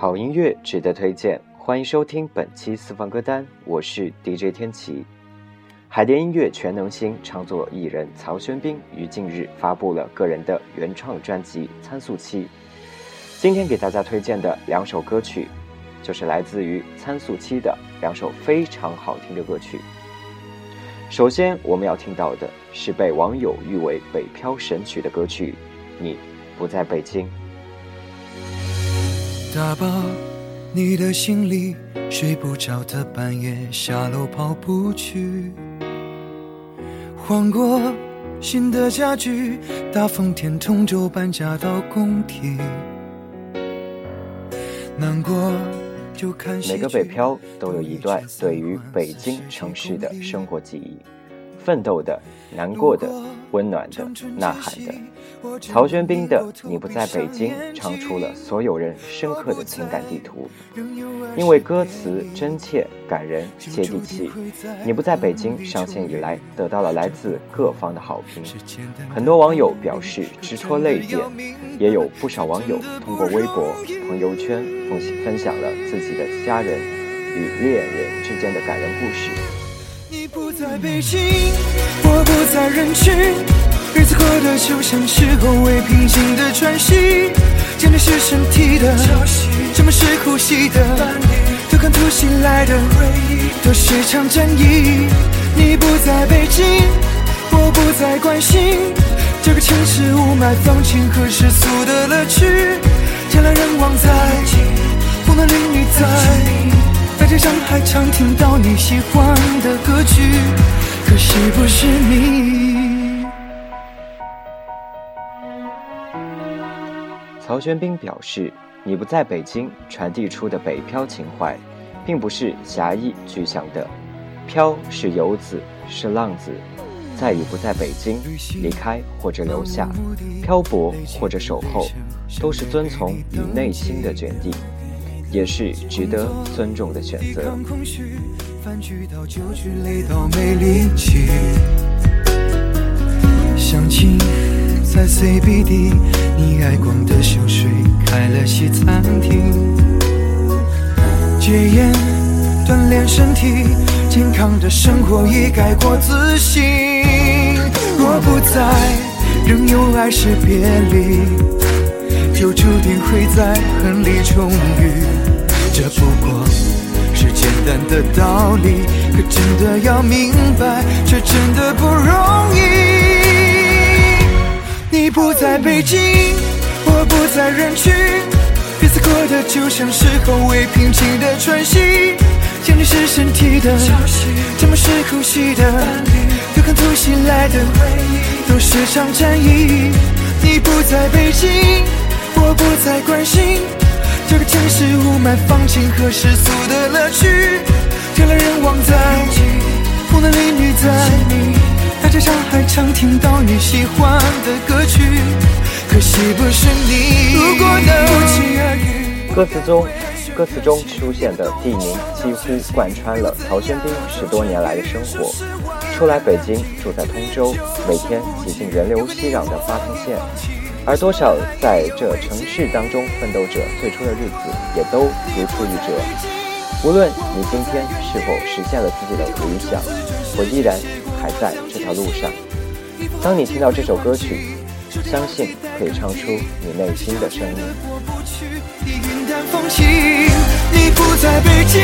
好音乐值得推荐，欢迎收听本期私房歌单，我是 DJ 天琪。海蝶音乐全能星创作艺人曹轩宾于近日发布了个人的原创专辑《参宿期》。今天给大家推荐的两首歌曲，就是来自于《参宿期》的两首非常好听的歌曲。首先我们要听到的是被网友誉为“北漂神曲”的歌曲《你不在北京》。打包你的行李，睡不着的半夜下楼跑步去。换过新的家具，大风天同舟搬家到工体。难过就看每个北漂都有一段对于北京城市的生活记忆。奋斗的、难过的、温暖的、呐喊的，曹轩宾的《你不在北京》唱出了所有人深刻的情感地图。因为歌词真切、感人、接地气，《你不在北京》上线以来得到了来自各方的好评。很多网友表示直戳泪点，也有不少网友通过微博、朋友圈分享了自己的家人与恋人之间的感人故事。你不在北京，我不在人群，日子过得就像是后未平静的喘息。见的是身体的潮汐，什么是呼吸的伴侣？突看突袭来的回忆，都是场战役。你不在北京，我不再关心这个城市雾霾、放晴和世俗的乐趣。人来人往在，风的淋雨在。街上还常听到你喜欢的歌曲，可是不是你？曹轩宾表示：“你不在北京，传递出的北漂情怀，并不是狭义具象的。漂是游子，是浪子，在与不在北京，离开或者留下，漂泊或者守候，都是遵从你内心的决定。”也是值得尊重的选择。相亲在 CBD，你爱逛的秀水开了西餐厅。戒烟锻炼身体，健康的生活已改过自新。若不在，仍有爱是别离。就注定会在恨里重遇，这不过是简单的道理，可真的要明白，却真的不容易。你不在北京，我不在人群，彼此过的就像是后未平静的喘息。想你是身体的消息，沉默是呼吸的伴侣，突看突袭来的回忆，都是场战役。你不在北京。我不再关心这个城市雾霾、放晴和世俗的乐趣。人来人往在，风的淋雨在，大街上还常听到你喜欢的歌曲，可惜不是你。如果能不期而遇。歌词中，歌词中出现的地名几乎贯穿了曹轩宾十多年来的生活。初来北京，住在通州，每天挤进人流熙攘的八通线。而多少在这城市当中奋斗者最初的日子，也都如出一辙。无论你今天是否实现了自己的理想，我依然还在这条路上。当你听到这首歌曲，相信可以唱出你内心的声音。你不在北京，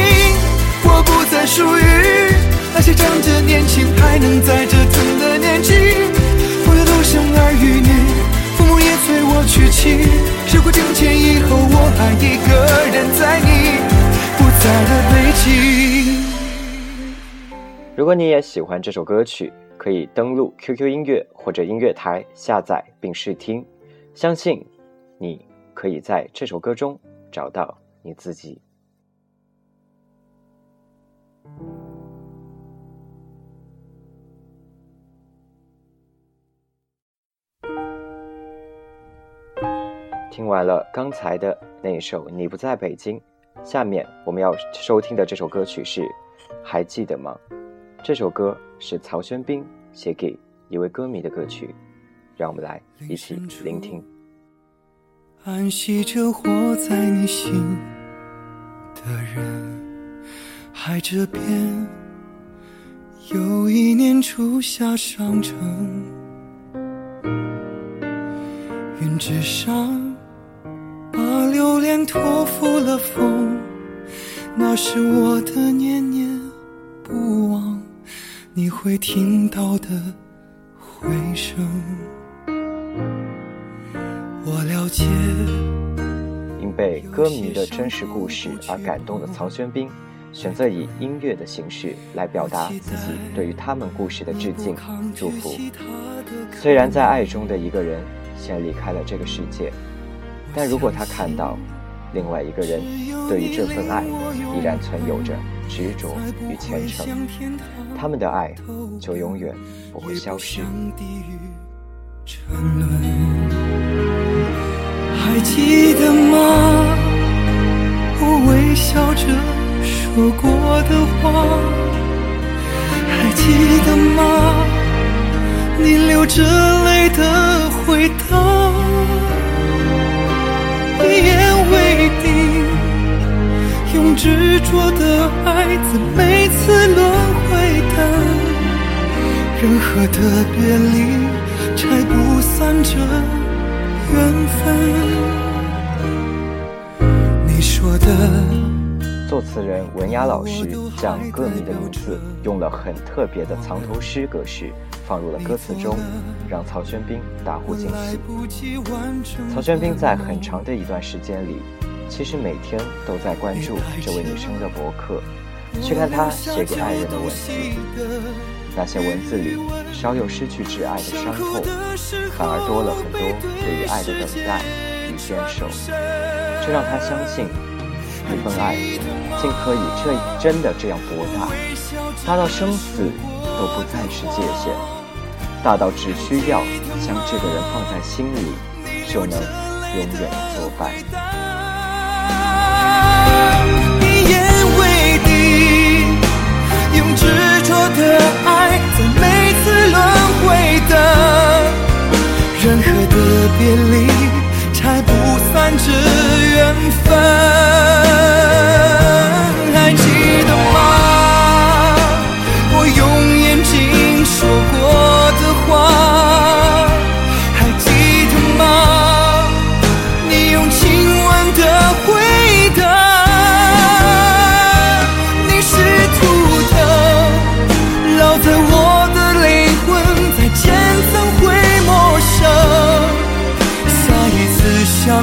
我不再属于那些长着年轻还能在折腾的年纪。我要独生儿育女。我去亲，时过境迁以后，我还一个人在你不在的北京。如果你也喜欢这首歌曲，可以登录 QQ 音乐或者音乐台下载并试听，相信你可以在这首歌中找到你自己。听完了刚才的那一首《你不在北京》，下面我们要收听的这首歌曲是《还记得吗》。这首歌是曹轩宾写给一位歌迷的歌曲，让我们来一起聆听。安息着活在你心的人，海这边有一年初夏上城，云之上把留恋托付了风，那是我的念念不忘，你会听到的回声。我了解。因被歌迷的真实故事而感动的曹轩宾，选择以音乐的形式来表达自己对于他们故事的致敬、祝福。虽然在爱中的一个人先离开了这个世界，但如果他看到另外一个人对于这份爱依然存有着执着与虔诚，他们的爱就永远不会消失。还记得吗？我微笑着说过的话，还记得吗？你流着泪的回答，用执着的爱在每次轮回的任何的别离，拆不散这。缘分。你说的。作词人文雅老师将歌迷的名字用了很特别的藏头诗格式放入了歌词中，让曹轩宾大呼惊喜。曹轩宾在很长的一段时间里，其实每天都在关注这位女生的博客，去看她写给爱人的文字。那些文字里少有失去挚爱的伤痛，反而多了很多对于爱的等待与坚守。这让她相信，一份爱竟可以这真的这样博大，大到生死都不再是界限，大到只需要将这个人放在心里，就能永远作伴。用执着的爱。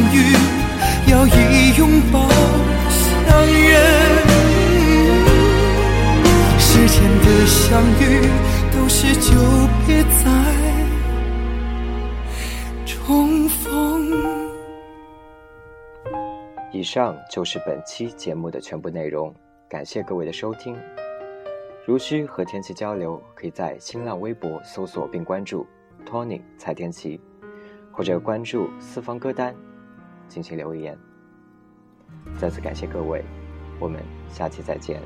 相遇要以拥抱相认，世间的相遇都是久别再重逢。以上就是本期节目的全部内容，感谢各位的收听。如需和天琪交流，可以在新浪微博搜索并关注 Tony 蔡天琪，或者关注四方歌单。进行留言。再次感谢各位我们下期再见。